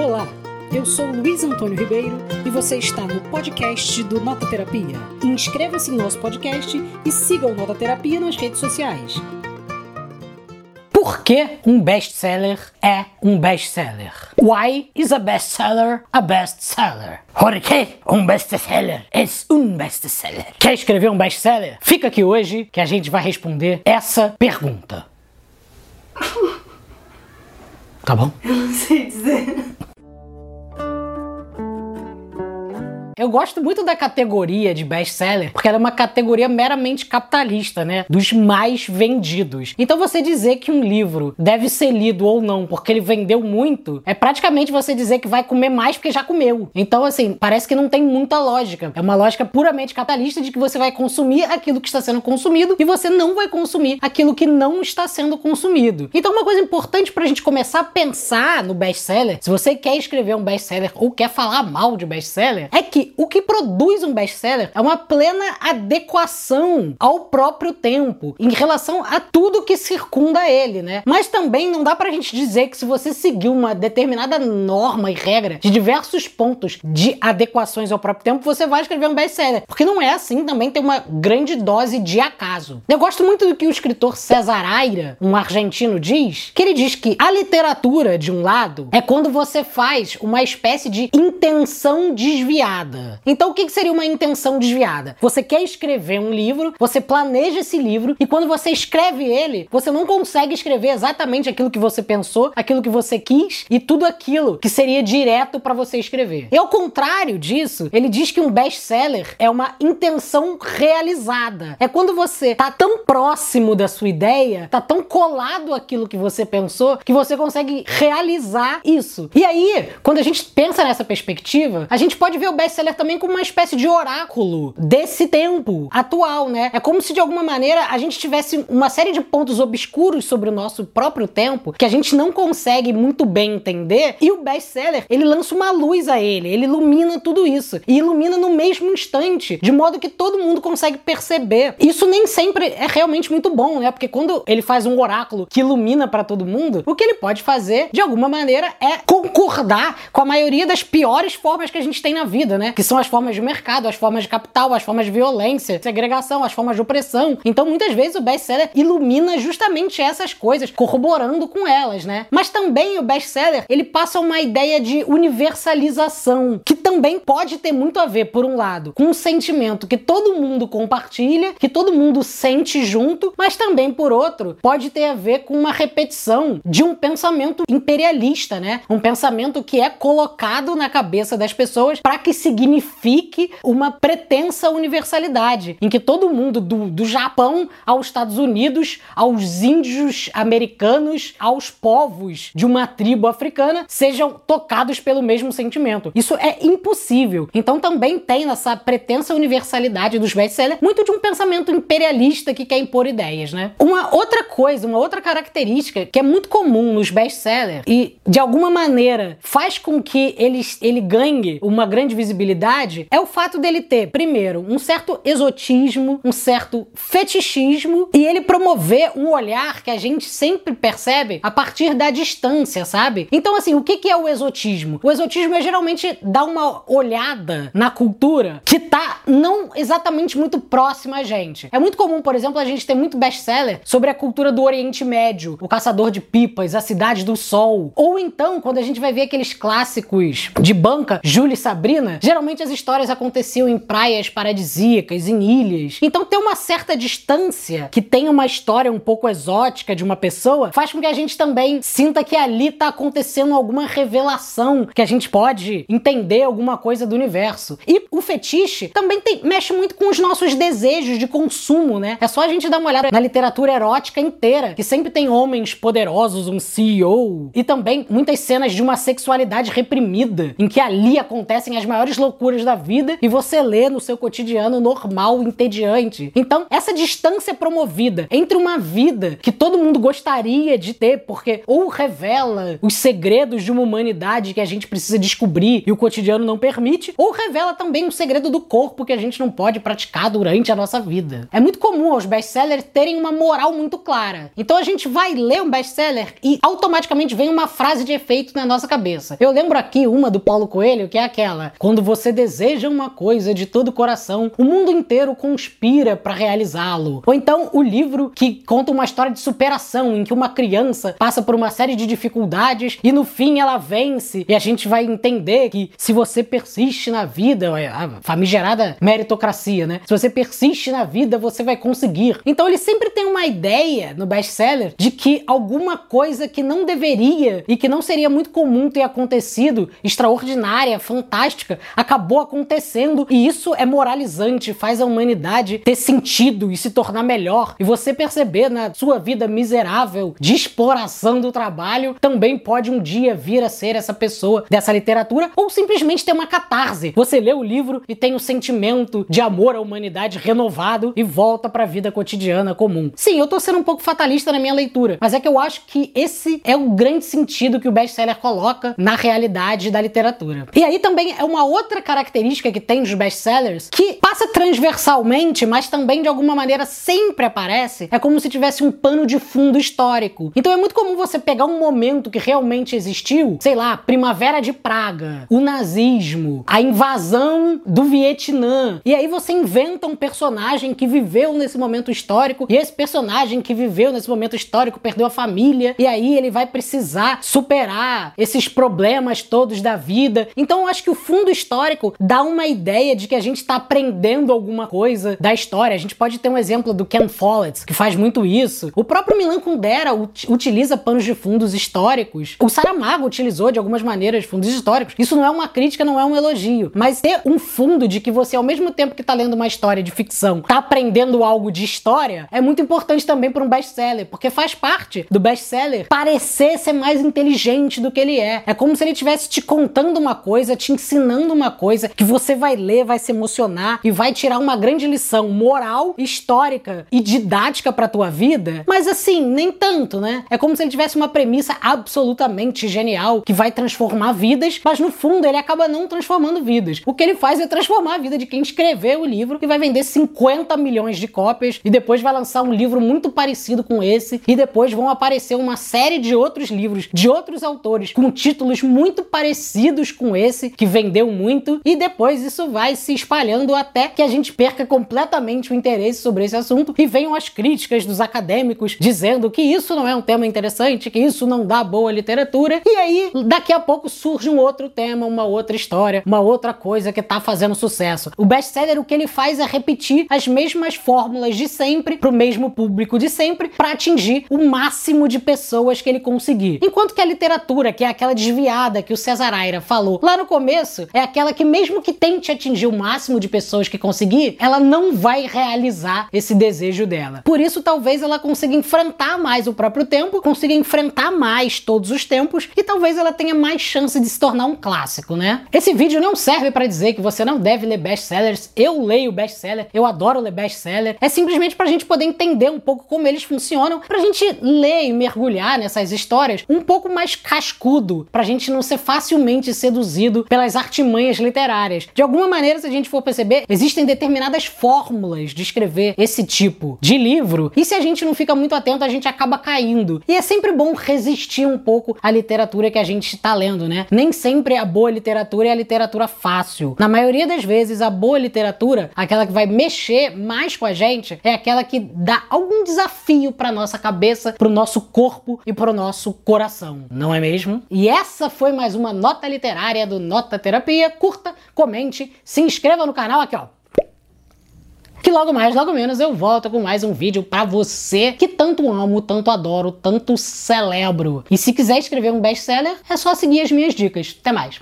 Olá, eu sou Luiz Antônio Ribeiro e você está no podcast do Nota Terapia. Inscreva-se em nosso podcast e siga o Nota Terapia nas redes sociais. Por que um best-seller é um best-seller? Why is a best-seller a best-seller? Por que um best-seller é um best-seller? Quer escrever um best-seller? Fica aqui hoje que a gente vai responder essa pergunta. Tá bom? Eu não sei dizer. Eu gosto muito da categoria de best-seller, porque ela é uma categoria meramente capitalista, né? Dos mais vendidos. Então você dizer que um livro deve ser lido ou não porque ele vendeu muito, é praticamente você dizer que vai comer mais porque já comeu. Então, assim, parece que não tem muita lógica. É uma lógica puramente capitalista de que você vai consumir aquilo que está sendo consumido e você não vai consumir aquilo que não está sendo consumido. Então, uma coisa importante pra gente começar a pensar no best-seller, se você quer escrever um best-seller ou quer falar mal de best-seller, é que o que produz um best-seller é uma plena adequação ao próprio tempo, em relação a tudo que circunda ele, né? Mas também não dá pra gente dizer que se você seguir uma determinada norma e regra de diversos pontos de adequações ao próprio tempo, você vai escrever um best-seller. Porque não é assim, também tem uma grande dose de acaso. Eu gosto muito do que o escritor César Aira, um argentino, diz, que ele diz que a literatura, de um lado, é quando você faz uma espécie de intenção desviada. Então, o que seria uma intenção desviada? Você quer escrever um livro, você planeja esse livro e quando você escreve ele, você não consegue escrever exatamente aquilo que você pensou, aquilo que você quis e tudo aquilo que seria direto para você escrever. E ao contrário disso, ele diz que um best-seller é uma intenção realizada. É quando você tá tão próximo da sua ideia, tá tão colado aquilo que você pensou, que você consegue realizar isso. E aí, quando a gente pensa nessa perspectiva, a gente pode ver o best-seller também como uma espécie de oráculo desse tempo atual, né? É como se de alguma maneira a gente tivesse uma série de pontos obscuros sobre o nosso próprio tempo que a gente não consegue muito bem entender e o best-seller, ele lança uma luz a ele, ele ilumina tudo isso e ilumina no mesmo instante, de modo que todo mundo consegue perceber. Isso nem sempre é realmente muito bom, né? Porque quando ele faz um oráculo que ilumina para todo mundo, o que ele pode fazer de alguma maneira é concordar com a maioria das piores formas que a gente tem na vida, né? Que são as formas de mercado, as formas de capital, as formas de violência, segregação, as formas de opressão. Então, muitas vezes o best-seller ilumina justamente essas coisas, corroborando com elas, né? Mas também o best-seller, ele passa uma ideia de universalização, que também pode ter muito a ver, por um lado, com um sentimento que todo mundo compartilha, que todo mundo sente junto, mas também, por outro, pode ter a ver com uma repetição de um pensamento imperialista, né? Um pensamento que é colocado na cabeça das pessoas para que signifique uma pretensa universalidade, em que todo mundo, do, do Japão aos Estados Unidos, aos índios americanos, aos povos de uma tribo africana, sejam tocados pelo mesmo sentimento. Isso é impossível. Então também tem nessa pretensa universalidade dos best-sellers muito de um pensamento imperialista que quer impor ideias, né? Uma outra coisa, uma outra característica que é muito comum nos best-sellers e de alguma maneira faz com que ele, ele ganhe uma grande visibilidade é o fato dele ter, primeiro, um certo exotismo, um certo fetichismo e ele promover um olhar que a gente sempre percebe a partir da distância, sabe? Então, assim, o que, é o exotismo? O exotismo é geralmente dar uma olhada na cultura que tá não exatamente muito próxima a gente. É muito comum, por exemplo, a gente ter muito best-seller sobre a cultura do Oriente Médio, o Caçador de Pipas, a Cidade do Sol. Ou então, quando a gente vai ver aqueles clássicos de banca, Júlia e Sabrina, geralmente as histórias aconteciam em praias paradisíacas, em ilhas. Então, ter uma certa distância que tem uma história um pouco exótica de uma pessoa faz com que a gente também sinta que ali tá acontecendo alguma revelação, que a gente pode entender alguma coisa do universo. E o fetiche também tem, mexe muito com os nossos desejos de consumo, né? É só a gente dar uma olhada na literatura erótica inteira, que sempre tem homens poderosos, um CEO, e também muitas cenas de uma sexualidade reprimida, em que ali acontecem as maiores loucuras loucuras da vida e você lê no seu cotidiano normal, entediante. Então, essa distância promovida entre uma vida que todo mundo gostaria de ter, porque ou revela os segredos de uma humanidade que a gente precisa descobrir e o cotidiano não permite, ou revela também um segredo do corpo que a gente não pode praticar durante a nossa vida. É muito comum aos best-sellers terem uma moral muito clara. Então a gente vai ler um best-seller e automaticamente vem uma frase de efeito na nossa cabeça. Eu lembro aqui uma do Paulo Coelho, que é aquela: quando você deseja uma coisa de todo o coração, o mundo inteiro conspira para realizá-lo. Ou então o livro que conta uma história de superação em que uma criança passa por uma série de dificuldades e no fim ela vence e a gente vai entender que se você persiste na vida, a famigerada meritocracia, né? Se você persiste na vida, você vai conseguir. Então ele sempre tem uma ideia no best-seller de que alguma coisa que não deveria e que não seria muito comum ter acontecido, extraordinária, fantástica, acabou acontecendo e isso é moralizante, faz a humanidade ter sentido e se tornar melhor. E você perceber na sua vida miserável de exploração do trabalho também pode um dia vir a ser essa pessoa dessa literatura ou simplesmente ter uma catarse. Você lê o livro e tem o um sentimento de amor à humanidade renovado e volta para a vida cotidiana comum. Sim, eu tô sendo um pouco fatalista na minha leitura, mas é que eu acho que esse é o grande sentido que o best-seller coloca na realidade da literatura. E aí também é uma outra característica que tem dos best-sellers que passa transversalmente, mas também de alguma maneira sempre aparece, é como se tivesse um pano de fundo histórico. Então é muito comum você pegar um momento que realmente existiu, sei lá, Primavera de Praga, o nazismo, a invasão do Vietnã, e aí você inventa um personagem que viveu nesse momento histórico, e esse personagem que viveu nesse momento histórico perdeu a família, e aí ele vai precisar superar esses problemas todos da vida. Então eu acho que o fundo histórico dá uma ideia de que a gente está aprendendo alguma coisa da história. A gente pode ter um exemplo do Ken Follett, que faz muito isso. O próprio Milan Kundera utiliza panos de fundos históricos. O Saramago utilizou de algumas maneiras fundos históricos. Isso não é uma crítica, não é um elogio, mas ter um fundo de que você ao mesmo tempo que está lendo uma história de ficção, está aprendendo algo de história, é muito importante também para um best-seller, porque faz parte do best-seller parecer ser mais inteligente do que ele é. É como se ele estivesse te contando uma coisa, te ensinando uma coisa que você vai ler, vai se emocionar e vai tirar uma grande lição moral, histórica e didática para tua vida. Mas assim, nem tanto, né? É como se ele tivesse uma premissa absolutamente genial que vai transformar vidas, mas no fundo ele acaba não transformando vidas. O que ele faz é transformar a vida de quem escreveu o livro e vai vender 50 milhões de cópias e depois vai lançar um livro muito parecido com esse e depois vão aparecer uma série de outros livros de outros autores com títulos muito parecidos com esse que vendeu muito e depois isso vai se espalhando até que a gente perca completamente o interesse sobre esse assunto e venham as críticas dos acadêmicos dizendo que isso não é um tema interessante, que isso não dá boa literatura. E aí, daqui a pouco surge um outro tema, uma outra história, uma outra coisa que tá fazendo sucesso. O best-seller o que ele faz é repetir as mesmas fórmulas de sempre pro mesmo público de sempre para atingir o máximo de pessoas que ele conseguir. Enquanto que a literatura, que é aquela desviada que o Cesar Aira falou lá no começo, é aquela que mesmo que tente atingir o máximo de pessoas que conseguir, ela não vai realizar esse desejo dela. Por isso, talvez ela consiga enfrentar mais o próprio tempo, consiga enfrentar mais todos os tempos e talvez ela tenha mais chance de se tornar um clássico, né? Esse vídeo não serve para dizer que você não deve ler best-sellers. Eu leio best-seller, eu adoro ler best-seller. É simplesmente pra gente poder entender um pouco como eles funcionam, pra gente ler e mergulhar nessas histórias um pouco mais cascudo, pra gente não ser facilmente seduzido pelas artimanhas literárias. De alguma maneira, se a gente for perceber, existem determinadas fórmulas de escrever esse tipo de livro, e se a gente não fica muito atento, a gente acaba caindo. E é sempre bom resistir um pouco à literatura que a gente está lendo, né? Nem sempre a boa literatura é a literatura fácil. Na maioria das vezes, a boa literatura, aquela que vai mexer mais com a gente, é aquela que dá algum desafio para nossa cabeça, para o nosso corpo e para o nosso coração, não é mesmo? E essa foi mais uma nota literária do Nota Terapia. Curta, comente, se inscreva no canal aqui, ó que logo mais, logo menos eu volto com mais um vídeo para você que tanto amo, tanto adoro, tanto celebro. E se quiser escrever um best-seller, é só seguir as minhas dicas. Até mais!